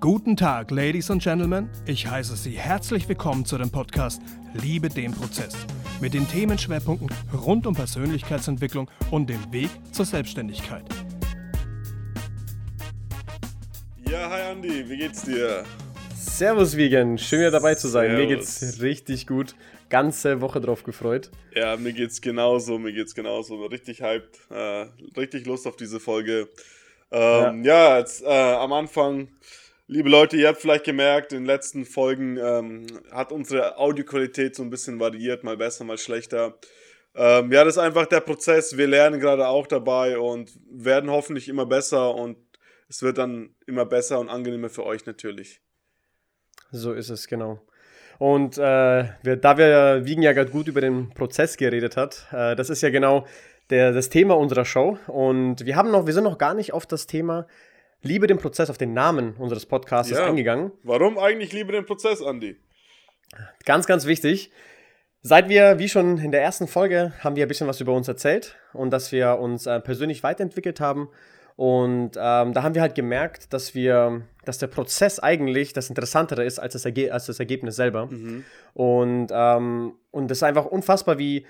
Guten Tag, Ladies und Gentlemen. Ich heiße Sie herzlich willkommen zu dem Podcast Liebe den Prozess mit den Themenschwerpunkten rund um Persönlichkeitsentwicklung und dem Weg zur Selbstständigkeit. Ja, hi Andi, wie geht's dir? Servus Vegan, schön wieder dabei zu sein. Servus. Mir geht's richtig gut. Ganze Woche drauf gefreut. Ja, mir geht's genauso, mir geht's genauso. Richtig hyped, äh, richtig Lust auf diese Folge. Ähm, ja, jetzt, äh, am Anfang, liebe Leute, ihr habt vielleicht gemerkt, in den letzten Folgen ähm, hat unsere Audioqualität so ein bisschen variiert, mal besser, mal schlechter. Ähm, ja, das ist einfach der Prozess. Wir lernen gerade auch dabei und werden hoffentlich immer besser und es wird dann immer besser und angenehmer für euch natürlich. So ist es, genau. Und äh, wir, da wir Wiegen ja gerade gut über den Prozess geredet hat, äh, das ist ja genau der, das Thema unserer Show. Und wir haben noch, wir sind noch gar nicht auf das Thema Liebe den Prozess, auf den Namen unseres Podcasts Ja. eingegangen. Warum eigentlich lieber den Prozess, Andi? Ganz, ganz wichtig. Seit wir, wie schon in der ersten Folge, haben wir ein bisschen was über uns erzählt und dass wir uns äh, persönlich weiterentwickelt haben. Und ähm, da haben wir halt gemerkt, dass wir, dass der Prozess eigentlich das Interessantere ist als das, Erge als das Ergebnis selber. Und, ähm, und das ist einfach unfassbar, wie,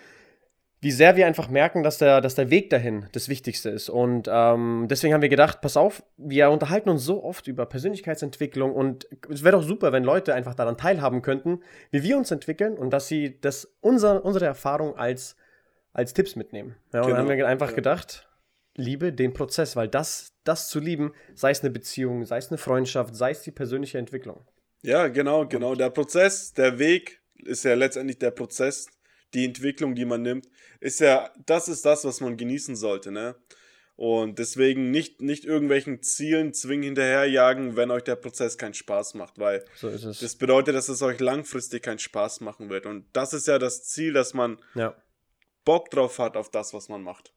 wie sehr wir einfach merken, dass der, dass der Weg dahin das Wichtigste ist. Und ähm, deswegen haben wir gedacht, pass auf, wir unterhalten uns so oft über Persönlichkeitsentwicklung und es wäre doch super, wenn Leute einfach daran teilhaben könnten, wie wir uns entwickeln und dass sie das unser, unsere Erfahrung als, als Tipps mitnehmen. Ja, und dann Genau, haben wir einfach ja. gedacht, liebe den Prozess, weil das, das zu lieben, sei es eine Beziehung, sei es eine Freundschaft, sei es die persönliche Entwicklung. Ja, genau, genau. Der Prozess, der Weg ist ja letztendlich der Prozess, die Entwicklung, die man nimmt, ist ja, das ist das, was man genießen sollte, ne? Und deswegen nicht, nicht irgendwelchen Zielen zwingend hinterherjagen, wenn euch der Prozess keinen Spaß macht, weil So das bedeutet, dass es euch langfristig keinen Spaß machen wird. Und das ist ja das Ziel, dass man ja. Bock drauf hat auf das, was man macht.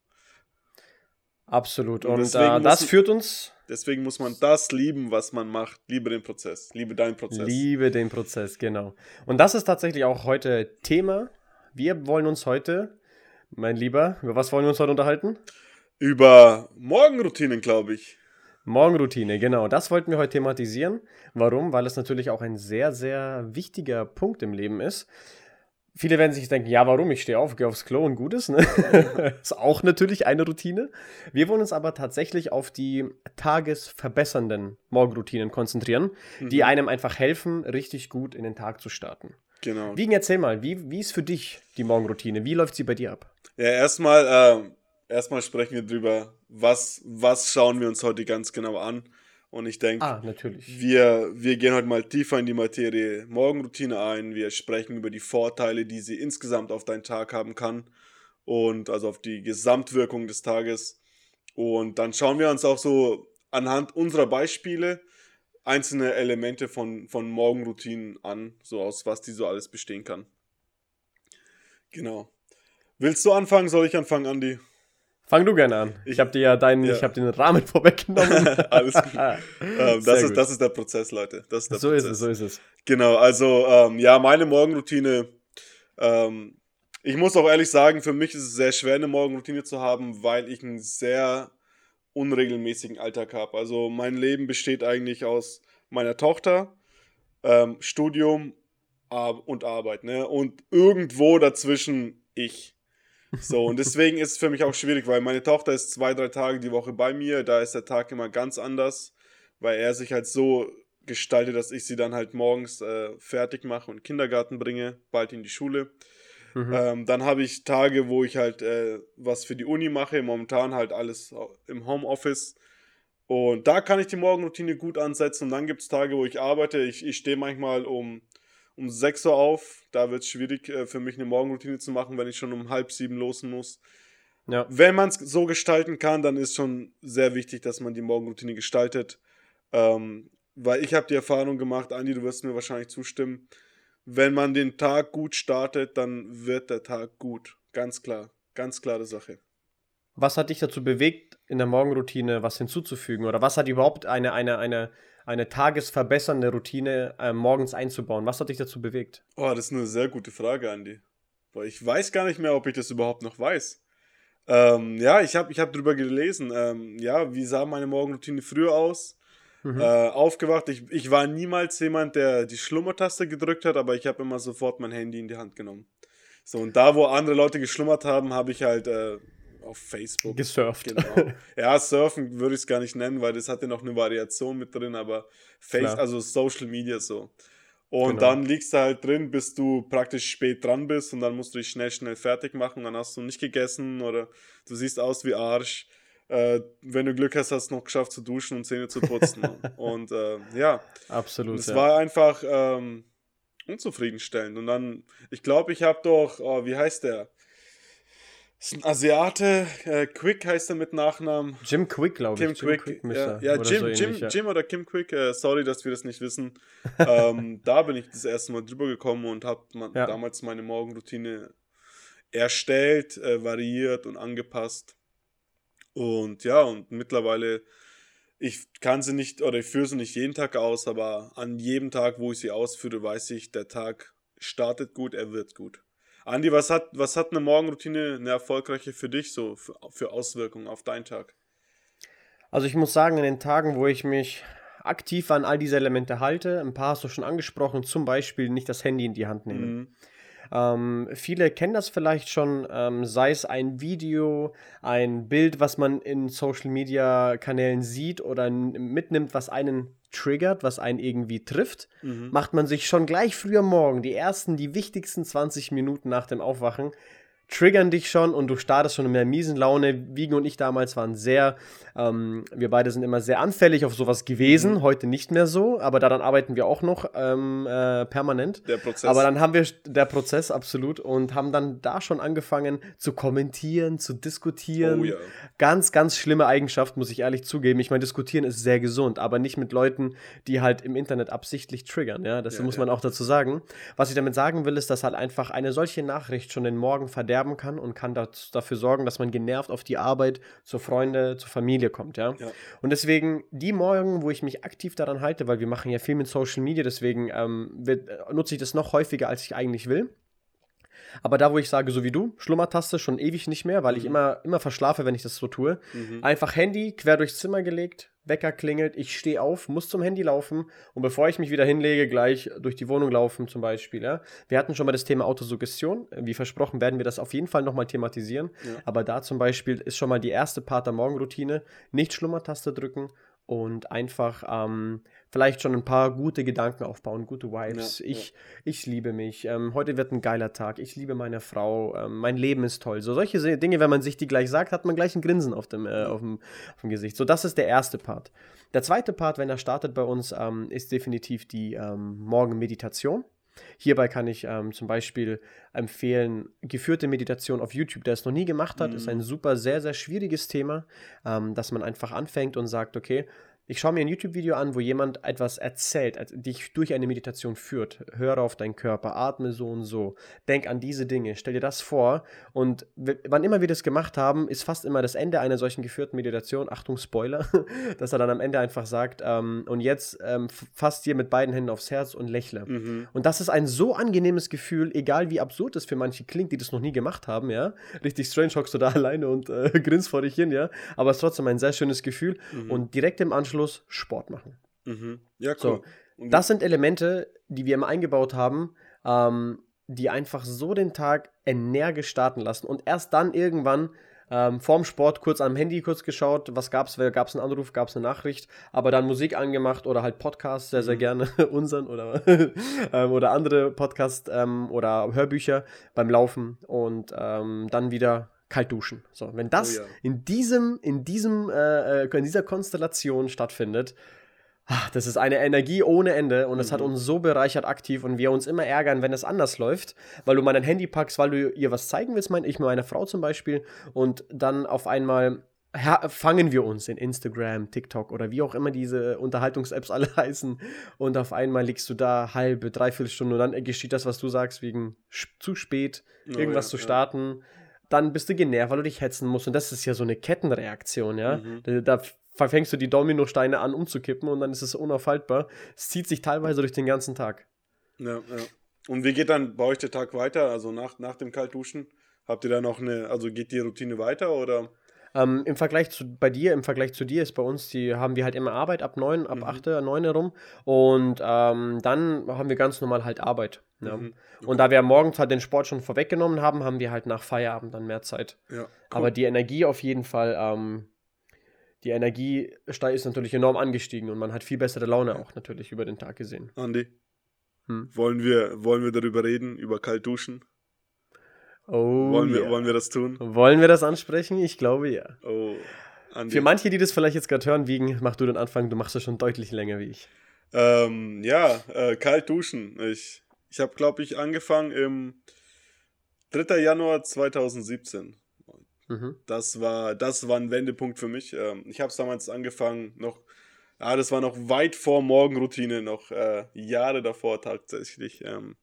Absolut. Und Und, äh, das muss- führt uns, Deswegen muss man das lieben, was man macht. Liebe den Prozess. Liebe deinen Prozess. liebe den Prozess, genau. Und das ist tatsächlich auch heute Thema. Wir wollen uns heute, mein Lieber, über was wollen wir uns heute unterhalten? Über Morgenroutinen, glaube ich. Morgenroutine, genau. Das wollten wir heute thematisieren. Warum? Weil es natürlich auch ein sehr, sehr wichtiger Punkt im Leben ist. Viele werden sich denken, ja, warum? Ich stehe auf, gehe aufs Klo und gut ist. Ne? ist auch natürlich eine Routine. Wir wollen uns aber tatsächlich auf die tagesverbessernden Morgenroutinen konzentrieren, die einem einfach helfen, richtig gut in den Tag zu starten. Genau. Wiegen, erzähl mal, wie, wie ist für dich die Morgenroutine? Wie läuft sie bei dir ab? Ja, erstmal, ähm, erstmal sprechen wir drüber, was, was schauen wir uns heute ganz genau an. Und ich denke, Ah, wir, wir gehen heute mal tiefer in die Materie Morgenroutine ein. Wir sprechen über die Vorteile, die sie insgesamt auf deinen Tag haben kann. Und also auf die Gesamtwirkung des Tages. Und dann schauen wir uns auch so anhand unserer Beispiele einzelne Elemente von, von Morgenroutinen an, so aus was die so alles bestehen kann. Genau. Willst du anfangen? Soll ich anfangen, Andi? Fang du gerne an. Ich, Ich- habe dir ja deinen, ja. ich habe den Rahmen vorweggenommen. Alles gut. Ähm, das, ist, gut. das ist der Prozess, Leute. Das ist der so Prozess. ist es, so ist es. Genau, also ähm, ja, meine Morgenroutine. Ähm, ich muss auch ehrlich sagen, für mich ist es sehr schwer, eine Morgenroutine zu haben, weil ich einen sehr unregelmäßigen Alltag habe. Also mein Leben besteht eigentlich aus meiner Tochter, ähm, Studium Ar und Arbeit, ne? Und irgendwo dazwischen ich. So, und deswegen ist es für mich auch schwierig, weil meine Tochter ist zwei, drei Tage die Woche bei mir, da ist der Tag immer ganz anders, weil er sich halt so gestaltet, dass ich sie dann halt morgens äh, fertig mache und Kindergarten bringe, bald in die Schule. Mhm. Ähm, dann habe ich Tage, wo ich halt äh, was für die Uni mache, momentan halt alles im Homeoffice. Und da kann ich die Morgenroutine gut ansetzen. Und dann gibt es Tage, wo ich arbeite. Ich, ich stehe manchmal um, um 6 Uhr auf. Da wird es schwierig äh, für mich eine Morgenroutine zu machen, wenn ich schon um halb sieben losen muss. Ja. Wenn man es so gestalten kann, dann ist schon sehr wichtig, dass man die Morgenroutine gestaltet. Ähm, weil ich habe die Erfahrung gemacht, Andi, du wirst mir wahrscheinlich zustimmen, wenn man den Tag gut startet, dann wird der Tag gut. Ganz klar. Ganz klare Sache. Was hat dich dazu bewegt, in der Morgenroutine was hinzuzufügen? Oder was hat überhaupt eine, eine, eine, eine tagesverbessernde Routine äh, morgens einzubauen? Was hat dich dazu bewegt? Oh, das ist eine sehr gute Frage, Andi. Weil ich weiß gar nicht mehr, ob ich das überhaupt noch weiß. Ähm, ja, ich habe ich hab drüber gelesen. Ähm, ja, wie sah meine Morgenroutine früher aus? Mhm. Äh, aufgewacht. Ich, ich war niemals jemand, der die Schlummertaste gedrückt hat, aber ich habe immer sofort mein Handy in die Hand genommen. So, und da, wo andere Leute geschlummert haben, habe ich halt äh, auf Facebook. Gesurft. Genau. Ja, surfen würde ich es gar nicht nennen, weil das hatte noch eine Variation mit drin, aber Face, also Social Media so. Und genau. dann liegst du halt drin, bis du praktisch spät dran bist und dann musst du dich schnell, schnell fertig machen. Dann hast du nicht gegessen oder du siehst aus wie Arsch. Äh, wenn du Glück hast, hast du noch geschafft zu duschen und Zähne zu putzen. und äh, ja. Absolut. Es ja. war einfach ähm, unzufriedenstellend. Und dann, ich glaube, ich habe doch, oh, wie heißt der? Das ist ein Asiate, äh, Quick heißt er mit Nachnamen. Jim Quick, glaube ich. Jim Quick, Quick ja, ja Jim, so Jim, ja. Jim oder Kim Quick, äh, sorry, dass wir das nicht wissen. ähm, da bin ich das erste Mal drüber gekommen und habe ja. damals meine Morgenroutine erstellt, äh, variiert und angepasst. Und ja, und mittlerweile, ich kann sie nicht, oder ich führe sie nicht jeden Tag aus, aber an jedem Tag, wo ich sie ausführe, weiß ich, der Tag startet gut, er wird gut. Andi, was hat, was hat eine Morgenroutine, eine erfolgreiche für dich so, für, für Auswirkungen auf deinen Tag? Also ich muss sagen, in den Tagen, wo ich mich aktiv an all diese Elemente halte, ein paar hast du schon angesprochen, zum Beispiel nicht das Handy in die Hand nehmen. Mhm. Ähm, viele kennen das vielleicht schon, ähm, sei es ein Video, ein Bild, was man in Social Media Kanälen sieht oder mitnimmt, was einen triggert, was einen irgendwie trifft, mhm. macht man sich schon gleich früh am Morgen, die ersten, die wichtigsten 20 Minuten nach dem Aufwachen, triggern dich schon und du startest schon in der miesen Laune. Wiegen und ich damals waren sehr, ähm, wir beide sind immer sehr anfällig auf sowas gewesen, mhm. heute nicht mehr so, aber daran arbeiten wir auch noch ähm, äh, permanent. Der Prozess. Aber dann haben wir, der Prozess absolut, und haben dann da schon angefangen zu kommentieren, zu diskutieren. Oh, ja. Ganz, ganz schlimme Eigenschaft, muss ich ehrlich zugeben. Ich meine, diskutieren ist sehr gesund, aber nicht mit Leuten, die halt im Internet absichtlich triggern, ja, das ja, muss man auch dazu sagen. Was ich damit sagen will, ist, dass halt einfach eine solche Nachricht schon den Morgen verderbt sterben kann und kann das, dafür sorgen, dass man genervt auf die Arbeit, zur Freunde, zur Familie kommt, ja? ja. Und deswegen die Morgen, wo ich mich aktiv daran halte, weil wir machen ja viel mit Social Media, deswegen ähm, wird, äh, nutze ich das noch häufiger, als ich eigentlich will. Aber da, wo ich sage, so wie du, Schlummertaste schon ewig nicht mehr, weil mhm. ich immer, immer verschlafe, wenn ich das so tue. Mhm. Einfach Handy quer durchs Zimmer gelegt, Wecker klingelt, ich stehe auf, muss zum Handy laufen und bevor ich mich wieder hinlege, gleich durch die Wohnung laufen zum Beispiel. Ja. Wir hatten schon mal das Thema Autosuggestion. Wie versprochen werden wir das auf jeden Fall nochmal thematisieren. Ja. Aber da zum Beispiel ist schon mal die erste Part der Morgenroutine. Nicht Schlummertaste drücken und einfach ähm, vielleicht schon ein paar gute Gedanken aufbauen, gute Vibes. Ja, ich, ja. ich liebe mich. Ähm, heute wird ein geiler Tag. Ich liebe meine Frau. Ähm, mein Leben ist toll. So solche Dinge, wenn man sich die gleich sagt, hat man gleich ein Grinsen auf dem, äh, auf dem, auf dem Gesicht. So, das ist der erste Part. Der zweite Part, wenn er startet bei uns, ähm, ist definitiv die ähm, Morgenmeditation. Hierbei kann ich ähm, zum Beispiel empfehlen, geführte Meditation auf YouTube, der es noch nie gemacht hat, mhm. ist ein super, sehr, sehr schwieriges Thema, ähm, dass man einfach anfängt und sagt, okay, ich schaue mir ein YouTube-Video an, wo jemand etwas erzählt, dich durch eine Meditation führt. Höre auf deinen Körper, atme so und so, denk an diese Dinge, stell dir das vor. Und wann immer wir das gemacht haben, ist fast immer das Ende einer solchen geführten Meditation, Achtung, Spoiler, dass er dann am Ende einfach sagt, ähm, und jetzt ähm, fasst dir mit beiden Händen aufs Herz und lächle. Mhm. Und das ist ein so angenehmes Gefühl, egal wie absurd es für manche klingt, die das noch nie gemacht haben, ja. Richtig strange hockst du da alleine und äh, grinst vor dich hin, ja. Aber es ist trotzdem ein sehr schönes Gefühl. Mhm. Und direkt im Anschluss Anschluss Sport machen. Mhm. Ja, cool. So, das sind Elemente, die wir immer eingebaut haben, ähm, die einfach so den Tag energisch starten lassen und erst dann irgendwann ähm, vorm Sport kurz am Handy kurz geschaut, was gab's, gab es einen Anruf, gab es eine Nachricht, aber dann Musik angemacht oder halt Podcasts, sehr, sehr mhm. gerne unseren oder, ähm, oder andere Podcasts ähm, oder Hörbücher beim Laufen und ähm, dann wieder kalt duschen. So, wenn das oh ja. in diesem, in diesem, äh, äh, in dieser Konstellation stattfindet, ach, das ist eine Energie ohne Ende und es mhm. hat uns so bereichert aktiv und wir uns immer ärgern, wenn es anders läuft, weil du mal dein Handy packst, weil du ihr was zeigen willst, mein, ich mit meiner Frau zum Beispiel, und dann auf einmal fangen wir uns in Instagram, TikTok oder wie auch immer diese Unterhaltungs-Apps alle heißen und auf einmal liegst du da halbe, dreiviertel Stunde und dann geschieht das, was du sagst, wegen zu spät, oh irgendwas ja, zu starten. Ja dann bist du genervt, weil du dich hetzen musst. Und das ist ja so eine Kettenreaktion, ja. Mhm. Da, da verfängst du die Dominosteine an umzukippen und dann ist es unaufhaltbar. Es zieht sich teilweise durch den ganzen Tag. Ja, ja. Und wie geht dann bei euch der Tag weiter? Also nach, nach dem Kaltduschen? Habt ihr da noch eine, also geht die Routine weiter oder? Ähm, Im Vergleich zu bei dir, im Vergleich zu dir ist bei uns, die haben wir halt immer Arbeit ab 9, ab Mhm. 8, 9 herum. Und ähm, dann haben wir ganz normal halt Arbeit. Ja. Mhm. Und da wir morgens halt den Sport schon vorweggenommen haben, haben wir halt nach Feierabend dann mehr Zeit. Ja. Aber die Energie auf jeden Fall, ähm, die Energie ist natürlich enorm angestiegen und man hat viel bessere Laune auch natürlich über den Tag gesehen. Andi, Hm. wollen, wir, wollen wir darüber reden, über kalt duschen? Oh, wollen, wir, yeah. wollen wir das tun? Wollen wir das ansprechen? Ich glaube ja. Oh, Andi. Für manche, die das vielleicht jetzt gerade hören, wiegen, mach du den Anfang, du machst das schon deutlich länger wie ich. Ähm, ja, äh, kalt duschen. Ich, ich habe, glaube ich, angefangen im 3. Januar 2017. Mhm. Das war, das war ein Wendepunkt für mich. Ähm, ich habe es damals angefangen, noch, ja, das war noch weit vor Morgenroutine, noch äh, Jahre davor tatsächlich. Ähm,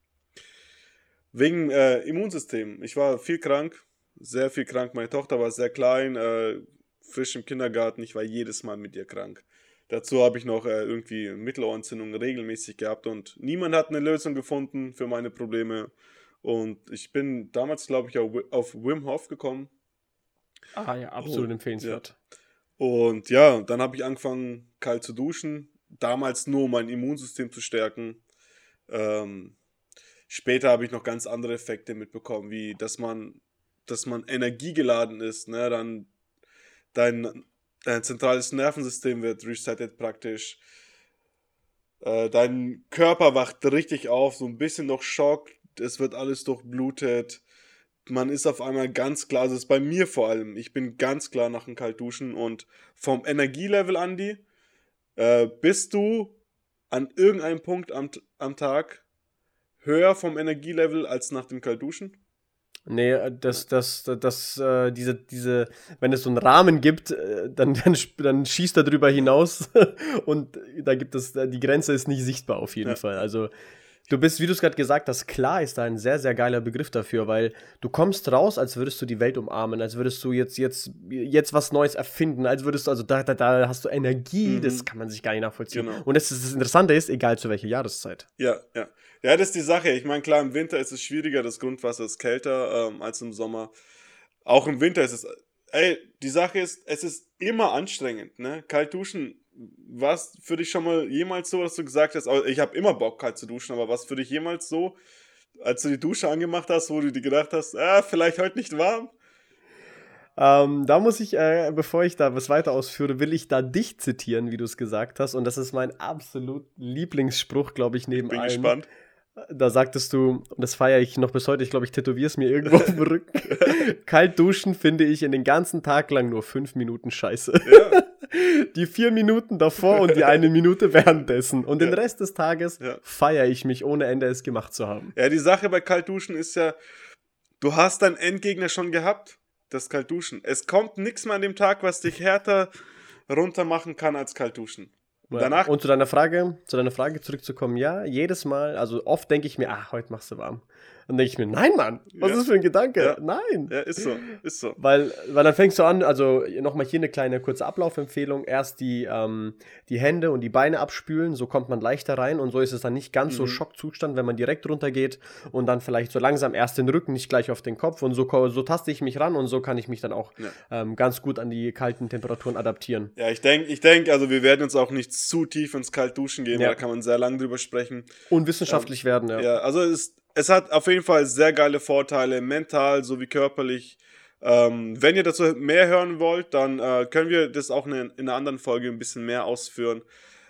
wegen äh, Immunsystem. Ich war viel krank, sehr viel krank. Meine Tochter war sehr klein, äh, frisch im Kindergarten. Ich war jedes Mal mit ihr krank. Dazu habe ich noch äh, irgendwie Mittelohrentzündung regelmäßig gehabt und niemand hat eine Lösung gefunden für meine Probleme. Und ich bin damals, glaube ich, auf Wi- auf Wim Hof gekommen. Ah ja, absolut Oh, empfehlenswert. Und ja, dann habe ich angefangen, kalt zu duschen. Damals nur, um mein Immunsystem zu stärken. Ähm, später habe ich noch ganz andere Effekte mitbekommen, wie dass man, dass man energiegeladen ist. Ne? Dann dein, dein zentrales Nervensystem wird resettet praktisch. Äh, dein Körper wacht richtig auf, so ein bisschen noch Schock. Es wird alles durchblutet man ist auf einmal ganz klar, also das ist bei mir vor allem, ich bin ganz klar nach dem Kaltduschen und vom Energielevel, Andi, äh, bist du an irgendeinem Punkt am, am Tag höher vom Energielevel als nach dem Kaltduschen? Nee, äh, das, das, das, das äh, diese, diese, wenn es so einen Rahmen gibt, äh, dann, dann, dann schießt er drüber hinaus und da gibt es, äh, die Grenze ist nicht sichtbar auf jeden Ja. Fall. Also du bist, wie du es gerade gesagt hast, klar ist da ein sehr, sehr geiler Begriff dafür, weil du kommst raus, als würdest du die Welt umarmen, als würdest du jetzt, jetzt, jetzt was Neues erfinden, als würdest du, also da, da, da hast du Energie, Mhm. das kann man sich gar nicht nachvollziehen. Genau. Und das, ist, das Interessante ist, egal zu welcher Jahreszeit. Ja, ja. Ja, das ist die Sache. Ich meine, klar, im Winter ist es schwieriger, das Grundwasser ist kälter ähm, als im Sommer. Auch im Winter ist es. Ey, die Sache ist, es ist immer anstrengend, ne? Kalt duschen. Was für dich schon mal jemals so, dass du gesagt hast, ich habe immer Bock, kalt zu duschen, aber was für dich jemals so, als du die Dusche angemacht hast, wo du dir gedacht hast, ah, vielleicht heute nicht warm? Ähm, da muss ich, äh, bevor ich da was weiter ausführe, will ich da dich zitieren, wie du es gesagt hast. Und das ist mein absolut Lieblingsspruch, glaube ich, neben Bin allen. gespannt. Da sagtest du, und das feiere ich noch bis heute, ich glaube, ich tätowiere es mir irgendwo auf dem Rücken. Kalt duschen finde ich in den ganzen Tag lang nur fünf Minuten scheiße. Ja, Die vier Minuten davor und die eine Minute währenddessen. Und den Ja. Rest des Tages Ja. feiere ich mich, ohne Ende es gemacht zu haben. ja, die Sache bei Kaltduschen ist ja, du hast deinen Endgegner schon gehabt, das Kaltduschen. Es kommt nichts mehr an dem Tag, was dich härter runter machen kann als Kaltduschen. Und danach Und zu deiner Frage, zu deiner Frage zurückzukommen, ja, jedes Mal, also oft denke ich mir, ah, heute machst du warm. Dann denke ich mir, nein, Mann, was Ja. ist das für ein Gedanke? Ja. Nein. Ja, ist so, ist so. Weil, weil dann fängst du an, also nochmal hier eine kleine kurze Ablaufempfehlung. Erst die, ähm, die Hände und die Beine abspülen, so kommt man leichter rein und so ist es dann nicht ganz so Mhm. Schockzustand, wenn man direkt runtergeht und dann vielleicht so langsam erst den Rücken, nicht gleich auf den Kopf und so, so taste ich mich ran und so kann ich mich dann auch ähm, ganz gut an die kalten Temperaturen adaptieren. Ja, ich denke, ich denk, also wir werden jetzt auch nicht zu tief ins Kaltduschen gehen, Ja. da kann man sehr lang drüber sprechen. Und wissenschaftlich werden, ja. Ja, also es, es hat auf jeden Fall sehr geile Vorteile, mental sowie körperlich. Ähm, wenn ihr dazu mehr hören wollt, dann äh, können wir das auch in, in einer anderen Folge ein bisschen mehr ausführen.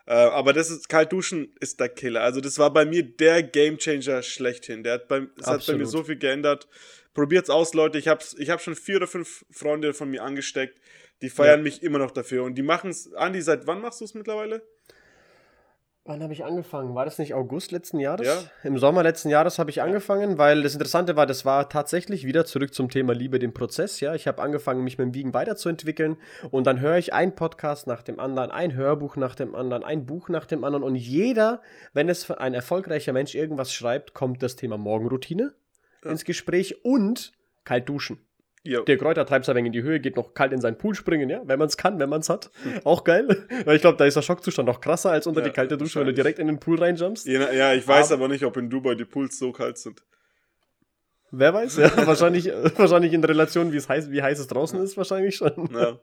Äh, aber das ist, Kaltduschen ist der Killer. Also das war bei mir der Gamechanger schlechthin. Der hat bei, es hat bei mir so viel geändert. Probiert's aus, Leute. Ich habe ich hab schon vier oder fünf Freunde von mir angesteckt. Die feiern Ja. mich immer noch dafür. Und die machen es. Andi, seit wann machst du es mittlerweile? Wann habe ich angefangen? War das nicht August letzten Jahres? Ja. Im Sommer letzten Jahres habe ich angefangen, weil das Interessante war, das war tatsächlich wieder zurück zum Thema Liebe dem Prozess. Ja, ich habe angefangen, mich mit dem Wiegen weiterzuentwickeln und dann höre ich einen Podcast nach dem anderen, ein Hörbuch nach dem anderen, ein Buch nach dem anderen und jeder, wenn es ein erfolgreicher Mensch irgendwas schreibt, kommt das Thema Morgenroutine Ja. ins Gespräch und kalt duschen. Ja. Der Kräuter treibt es ein wenig in die Höhe, geht noch kalt in seinen Pool springen, ja, wenn man es kann, wenn man es hat. Auch geil. Weil ich glaube, da ist der Schockzustand noch krasser als unter Ja, die kalte Dusche, wenn du direkt in den Pool reinjumpst. Ja, ja, ich weiß Aber- aber nicht, ob in Dubai die Pools so kalt sind. Wer weiß, ja, wahrscheinlich, wahrscheinlich in Relation, wie es heiß, wie heiß es draußen ist, wahrscheinlich schon. Ja.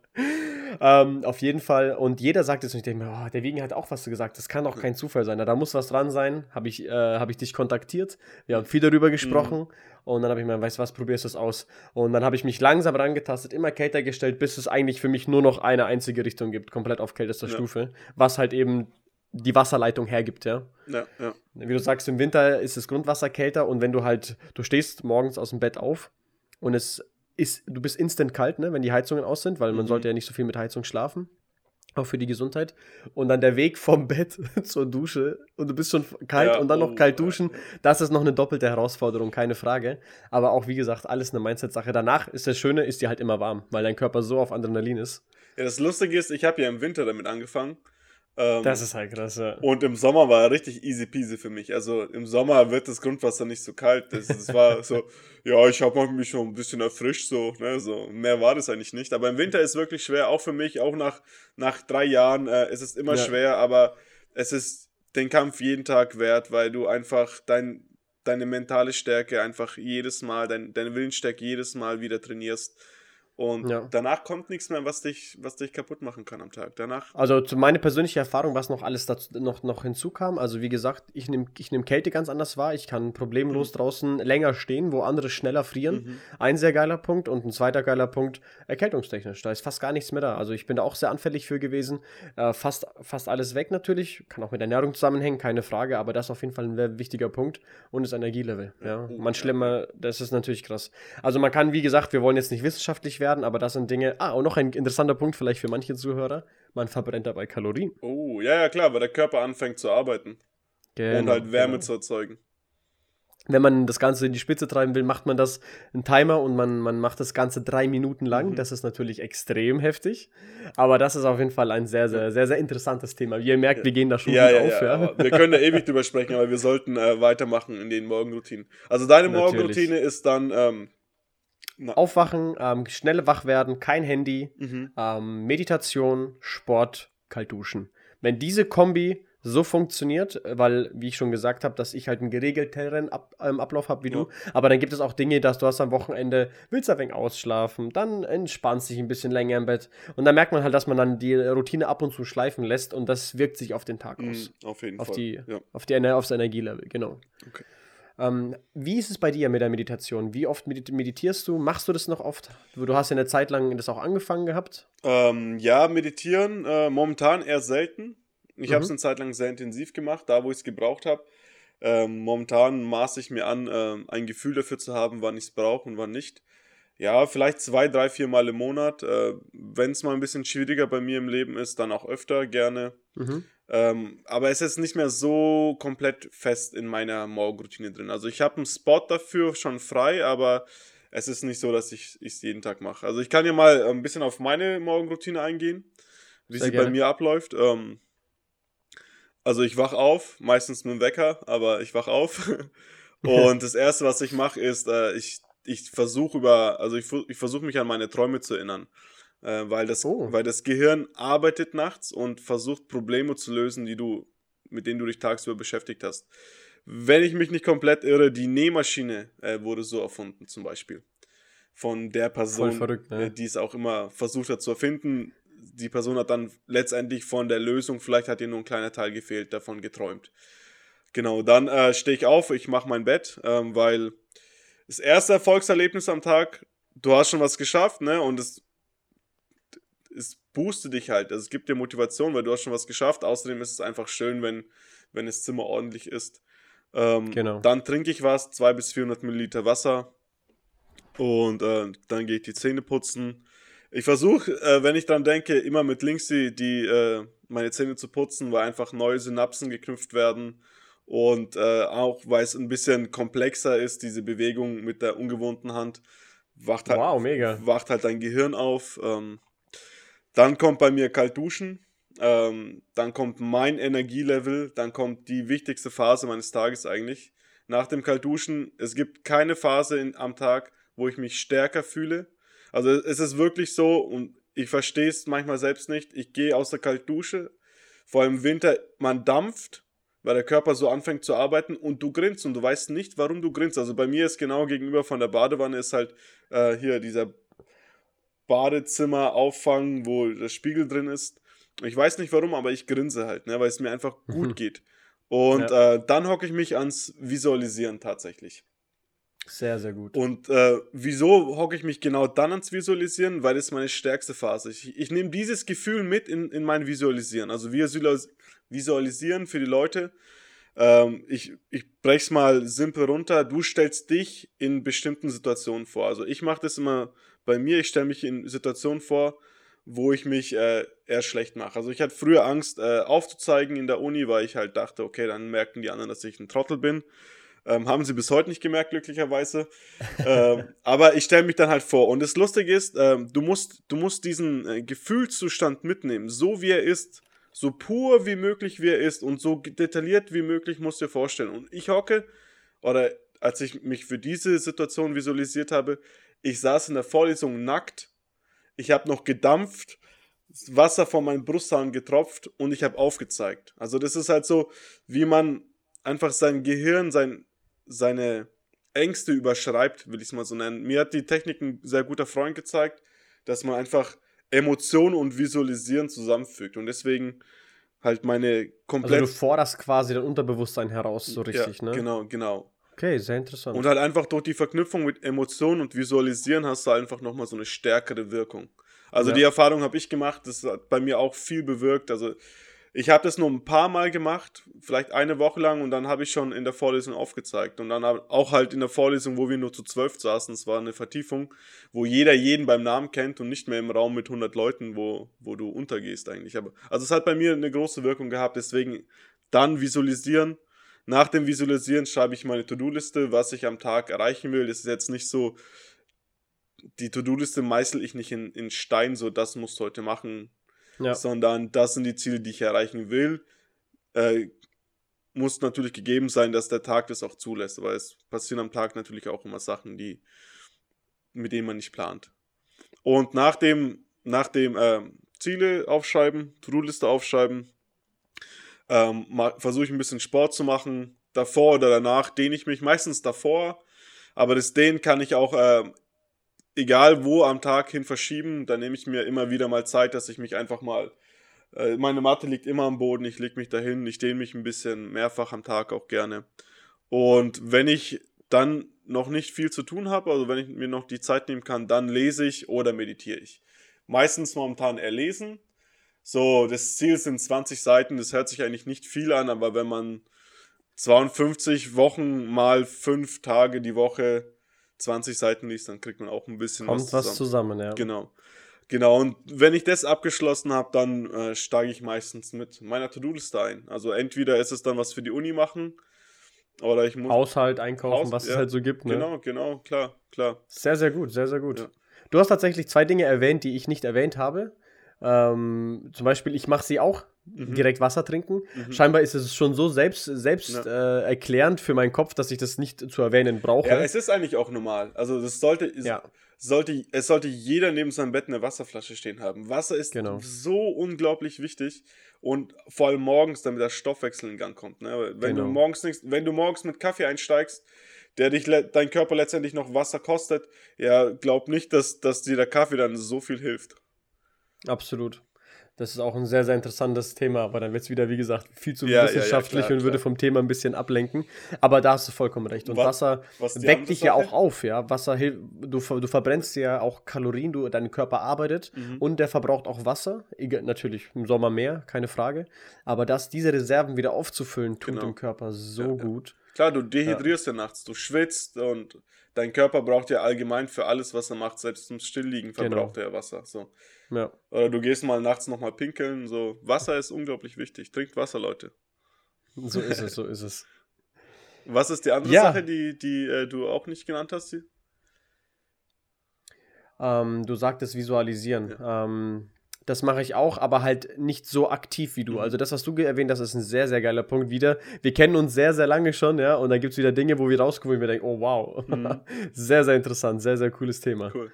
ähm, auf jeden Fall. Und jeder sagt jetzt, und ich denke mir, oh, der Wegen hat auch was gesagt. Das kann auch kein Zufall sein. Da muss was dran sein. Habe ich, äh, hab ich dich kontaktiert. Wir haben viel darüber gesprochen. Mhm. Und dann habe ich mir, weißt du was, probierst du es aus. Und dann habe ich mich langsam rangetastet, immer kälter gestellt, bis es eigentlich für mich nur noch eine einzige Richtung gibt, komplett auf kältester ja. Stufe. Was halt eben die Wasserleitung hergibt, ja. Ja, ja. Wie du sagst, im Winter ist das Grundwasser kälter und wenn du halt, du stehst morgens aus dem Bett auf und es ist, du bist instant kalt, ne, wenn die Heizungen aus sind, weil man mhm. sollte ja nicht so viel mit Heizung schlafen. Auch für die Gesundheit. Und dann der Weg vom Bett zur Dusche und du bist schon kalt ja, und dann oh, noch kalt duschen. Das ist noch eine doppelte Herausforderung, keine Frage. Aber auch, wie gesagt, alles eine Mindset-Sache. Danach ist das Schöne, ist dir halt immer warm, weil dein Körper so auf Adrenalin ist. Ja, das Lustige ist, ich habe ja im Winter damit angefangen. Ähm, das ist halt krass, ja. Und im Sommer war er richtig easy peasy für mich. Also im Sommer wird das Grundwasser nicht so kalt. Es war so, ja, ich habe mich schon ein bisschen erfrischt, so, ne, so. Mehr war das eigentlich nicht. Aber im Winter ist wirklich schwer, auch für mich, auch nach, nach drei Jahren, äh, es ist immer ja. schwer, aber es ist den Kampf jeden Tag wert, weil du einfach dein, deine mentale Stärke einfach jedes Mal, dein, deine Willensstärke jedes Mal wieder trainierst und ja. danach kommt nichts mehr, was dich, was dich kaputt machen kann am Tag. Danach. Also zu meiner persönlichen Erfahrung, was noch alles dazu, noch, noch hinzukam, also wie gesagt, ich nehme ich nehm Kälte ganz anders wahr. Ich kann problemlos mhm. draußen länger stehen, wo andere schneller frieren. Mhm. Ein sehr geiler Punkt. Und ein zweiter geiler Punkt, erkältungstechnisch. Da ist fast gar nichts mehr da. Also ich bin da auch sehr anfällig für gewesen. Äh, fast, fast alles weg natürlich. Kann auch mit Ernährung zusammenhängen, keine Frage, aber das ist auf jeden Fall ein wichtiger Punkt. Und das Energielevel. Ja. Man schlimmer, das ist natürlich krass. Also man kann, wie gesagt, wir wollen jetzt nicht wissenschaftlich werden werden, aber das sind Dinge. Ah, und noch ein interessanter Punkt vielleicht für manche Zuhörer: man verbrennt dabei Kalorien. Oh, ja, ja, klar, weil der Körper anfängt zu arbeiten. Genau, und halt Wärme genau. zu erzeugen. Wenn man das Ganze in die Spitze treiben will, macht man das einen Timer und man, man macht das Ganze drei Minuten lang. Mhm. Das ist natürlich extrem heftig. Aber das ist auf jeden Fall ein sehr, sehr, sehr, sehr interessantes Thema. Wie ihr merkt, wir gehen da schon ja, ja, auf. Ja. wir können da ewig drüber sprechen, aber wir sollten äh, weitermachen in den Morgenroutinen. Also deine natürlich. Morgenroutine ist dann ähm, na. Aufwachen, ähm, schnell wach werden, kein Handy, mhm. ähm, Meditation, Sport, kalt duschen. Wenn diese Kombi so funktioniert, weil, wie ich schon gesagt habe, dass ich halt einen geregelteren Ab ähm, Ablauf habe wie ja. du. Aber dann gibt es auch Dinge, dass du hast am Wochenende, willst ein wenig ausschlafen, dann entspannst dich ein bisschen länger im Bett. Und dann merkt man halt, dass man dann die Routine ab und zu schleifen lässt und das wirkt sich auf den Tag mhm, aus. auf jeden auf Fall. Die, ja. auf, die, aufs Energielevel, genau. Okay. Ähm, wie ist es bei dir mit der Meditation? Wie oft meditierst du? Machst du das noch oft? Du hast ja eine Zeit lang das auch angefangen gehabt. Ähm, ja, meditieren äh, momentan eher selten. Ich mhm. habe es eine Zeit lang sehr intensiv gemacht, da wo ich es gebraucht habe. Ähm, momentan maße ich mir an, äh, ein Gefühl dafür zu haben, wann ich es brauche und wann nicht. Ja, vielleicht zwei, drei, vier Mal im Monat. Äh, Wenn es mal ein bisschen schwieriger bei mir im Leben ist, dann auch öfter gerne. Mhm. Ähm, aber es ist nicht mehr so komplett fest in meiner Morgenroutine drin. Also ich habe einen Spot dafür schon frei, aber es ist nicht so, dass ich es jeden Tag mache. Also ich kann ja mal ein bisschen auf meine Morgenroutine eingehen, wie Sehr sie gerne. bei mir abläuft. Ähm, also ich wach auf, meistens mit dem Wecker, aber ich wach auf. Und das erste, was ich mache, ist, äh, ich, ich versuche über, also ich, ich versuche mich an meine Träume zu erinnern äh, weil, das, oh. weil das Gehirn arbeitet nachts und versucht Probleme zu lösen, die du, mit denen du dich tagsüber beschäftigt hast. Wenn ich mich nicht komplett irre, die Nähmaschine äh, wurde so erfunden, zum Beispiel. Von der Person, verrückt, ne? äh, die es auch immer versucht hat zu erfinden. Die Person hat dann letztendlich von der Lösung, vielleicht hat ihr nur ein kleiner Teil gefehlt, davon geträumt. Genau, dann äh, stehe ich auf, ich mache mein Bett, ähm, weil das erste Erfolgserlebnis am Tag, du hast schon was geschafft, ne? Und es es boostet dich halt. Also es gibt dir Motivation, weil du hast schon was geschafft. Außerdem ist es einfach schön, wenn, wenn das Zimmer ordentlich ist. Ähm, genau. Dann trinke ich was, 200 bis 400 Milliliter Wasser. Und äh, dann gehe ich die Zähne putzen. Ich versuche, äh, wenn ich dann denke, immer mit links die, die äh, meine Zähne zu putzen, weil einfach neue Synapsen geknüpft werden. Und äh, auch, weil es ein bisschen komplexer ist, diese Bewegung mit der ungewohnten Hand, wacht halt, wow, mega. wacht halt dein Gehirn auf. Ähm, dann kommt bei mir kalt duschen. Ähm, dann kommt mein Energielevel. Dann kommt die wichtigste Phase meines Tages eigentlich. Nach dem Kaltduschen, es gibt keine Phase in, am Tag, wo ich mich stärker fühle. Also es ist wirklich so und ich verstehe es manchmal selbst nicht. Ich gehe aus der Kaltdusche, vor allem im Winter, man dampft, weil der Körper so anfängt zu arbeiten und du grinst und du weißt nicht, warum du grinst. Also bei mir ist genau gegenüber von der Badewanne ist halt äh, hier dieser Badezimmer-Auffang, wo der Spiegel drin ist. Ich weiß nicht warum, aber ich grinse halt, ne, weil es mir einfach gut geht. Und ja. äh, dann hocke ich mich ans Visualisieren tatsächlich. Sehr, sehr gut. Und äh, wieso hocke ich mich genau dann ans Visualisieren? Weil es meine stärkste Phase ist. Ich, ich nehme dieses Gefühl mit in, in mein Visualisieren. Also visualisieren für die Leute. Ähm, ich ich breche es mal simpel runter. Du stellst dich in bestimmten Situationen vor. Also ich mache das immer bei mir. Ich stelle mich in Situationen vor, wo ich mich äh, eher schlecht mache. Also ich hatte früher Angst äh, aufzuzeigen in der Uni, weil ich halt dachte, okay, dann merken die anderen, dass ich ein Trottel bin. Ähm, haben sie bis heute nicht gemerkt, glücklicherweise. ähm, aber ich stelle mich dann halt vor. Und das Lustige ist, ähm, du, musst, du musst diesen äh, Gefühlszustand mitnehmen, so wie er ist, so pur wie möglich wie er ist und so detailliert wie möglich musst du dir vorstellen. Und ich hocke, oder als ich mich für diese Situation visualisiert habe, ich saß in der Vorlesung nackt ich habe noch gedampft, Wasser von meinen Brusthaaren getropft und ich habe aufgezeigt. Also das ist halt so, wie man einfach sein Gehirn, sein, seine Ängste überschreibt, will ich es mal so nennen. Mir hat die Technik ein sehr guter Freund gezeigt, dass man einfach Emotionen und Visualisieren zusammenfügt. Und deswegen halt meine komplett. Also du forderst quasi dein Unterbewusstsein heraus, so richtig, ja, ne? Genau, genau. Okay, sehr interessant. Und halt einfach durch die Verknüpfung mit Emotionen und Visualisieren hast du einfach nochmal so eine stärkere Wirkung. Also ja. die Erfahrung habe ich gemacht, das hat bei mir auch viel bewirkt. Also ich habe das nur ein paar Mal gemacht, vielleicht eine Woche lang und dann habe ich schon in der Vorlesung aufgezeigt. Und dann auch halt in der Vorlesung, wo wir nur zu zwölf saßen, es war eine Vertiefung, wo jeder jeden beim Namen kennt und nicht mehr im Raum mit 100 Leuten, wo, wo du untergehst eigentlich. Aber, also es hat bei mir eine große Wirkung gehabt, deswegen dann visualisieren nach dem Visualisieren schreibe ich meine To-Do-Liste, was ich am Tag erreichen will. Das ist jetzt nicht so, die To-Do-Liste meißel ich nicht in, in Stein, so das musst du heute machen, ja. sondern das sind die Ziele, die ich erreichen will. Äh, muss natürlich gegeben sein, dass der Tag das auch zulässt, weil es passieren am Tag natürlich auch immer Sachen, die, mit denen man nicht plant. Und nach dem, nach dem äh, Ziele aufschreiben, To-Do-Liste aufschreiben, ähm, Versuche ich ein bisschen Sport zu machen. Davor oder danach dehne ich mich meistens davor. Aber das Dehnen kann ich auch, äh, egal wo am Tag hin verschieben. Da nehme ich mir immer wieder mal Zeit, dass ich mich einfach mal. Äh, meine Matte liegt immer am Boden, ich lege mich dahin, ich dehne mich ein bisschen mehrfach am Tag auch gerne. Und wenn ich dann noch nicht viel zu tun habe, also wenn ich mir noch die Zeit nehmen kann, dann lese ich oder meditiere ich. Meistens momentan eher lesen, so, das Ziel sind 20 Seiten, das hört sich eigentlich nicht viel an, aber wenn man 52 Wochen mal 5 Tage die Woche 20 Seiten liest, dann kriegt man auch ein bisschen Kommt was zusammen. was zusammen, ja. Genau. Genau, und wenn ich das abgeschlossen habe, dann äh, steige ich meistens mit meiner To-Do-Liste ein. Also entweder ist es dann was für die Uni machen, oder ich muss. Haushalt, einkaufen, Haus, was ja, es halt so gibt, ne? Genau, genau, klar, klar. Sehr, sehr gut, sehr, sehr gut. Ja. Du hast tatsächlich zwei Dinge erwähnt, die ich nicht erwähnt habe. Ähm, zum Beispiel, ich mache sie auch mhm. direkt Wasser trinken. Mhm. Scheinbar ist es schon so selbst, selbst ja. äh, erklärend für meinen Kopf, dass ich das nicht zu erwähnen brauche. Ja, es ist eigentlich auch normal. Also das sollte, ja. sollte, es sollte jeder neben seinem Bett eine Wasserflasche stehen haben. Wasser ist genau. so unglaublich wichtig und vor allem morgens, damit der Stoffwechsel in Gang kommt. Ne? Wenn genau. du morgens nicht, wenn du morgens mit Kaffee einsteigst, der dich dein Körper letztendlich noch Wasser kostet, ja, glaub nicht, dass, dass dir der Kaffee dann so viel hilft. Absolut. Das ist auch ein sehr, sehr interessantes Thema, aber dann wird es wieder, wie gesagt, viel zu ja, wissenschaftlich ja, ja, klar, und würde vom Thema ein bisschen ablenken. Aber da hast du vollkommen recht. Und was, Wasser was weckt dich ja auch auf, ja. Wasser hilft, du, du verbrennst ja auch Kalorien, du, dein Körper arbeitet mhm. und der verbraucht auch Wasser. Natürlich im Sommer mehr, keine Frage. Aber das, diese Reserven wieder aufzufüllen, tut genau. dem Körper so gut. Klar, du dehydrierst ja. nachts, du schwitzt und dein Körper braucht ja allgemein für alles, was er macht, selbst zum Stillliegen genau. verbraucht genau. er Wasser. So. Ja. Oder du gehst mal nachts nochmal pinkeln. So, Wasser ist unglaublich wichtig. Trinkt Wasser, Leute. So ist es, so ist es. Was ist die andere ja. Sache, die, die äh, du auch nicht genannt hast? Ähm, du sagtest visualisieren. Ja. Ähm, das mache ich auch, aber halt nicht so aktiv wie du. Mhm. Also das, was du erwähnt hast, ist ein sehr, sehr geiler Punkt wieder. Wir kennen uns sehr, sehr lange schon, ja, und da gibt es wieder Dinge, wo wir rauskommen und wir denken, oh wow. Mhm. sehr, sehr interessant, sehr, sehr cooles Thema. Cool.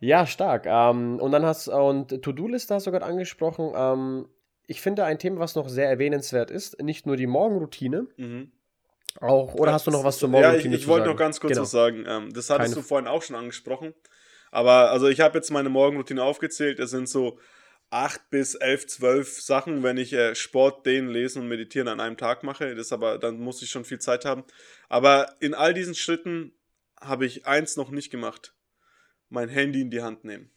Ja, stark. Ähm, und dann hast und To-Do-Liste hast du gerade angesprochen. Ähm, ich finde ein Thema, was noch sehr erwähnenswert ist, nicht nur die Morgenroutine, Mhm. auch, oder hast du noch was zur Ja, ich, Morgenroutine ich wollte noch ganz kurz Genau. was sagen. Ähm, das hattest Keine- du vorhin auch schon angesprochen. Aber also ich habe jetzt meine Morgenroutine aufgezählt. Es sind so acht bis elf, zwölf Sachen, wenn ich äh, Sport, Dehnen, Lesen und Meditieren an einem Tag mache. Das aber, dann muss ich schon viel Zeit haben. Aber in all diesen Schritten habe ich eins noch nicht gemacht. Mein Handy in die Hand nehmen.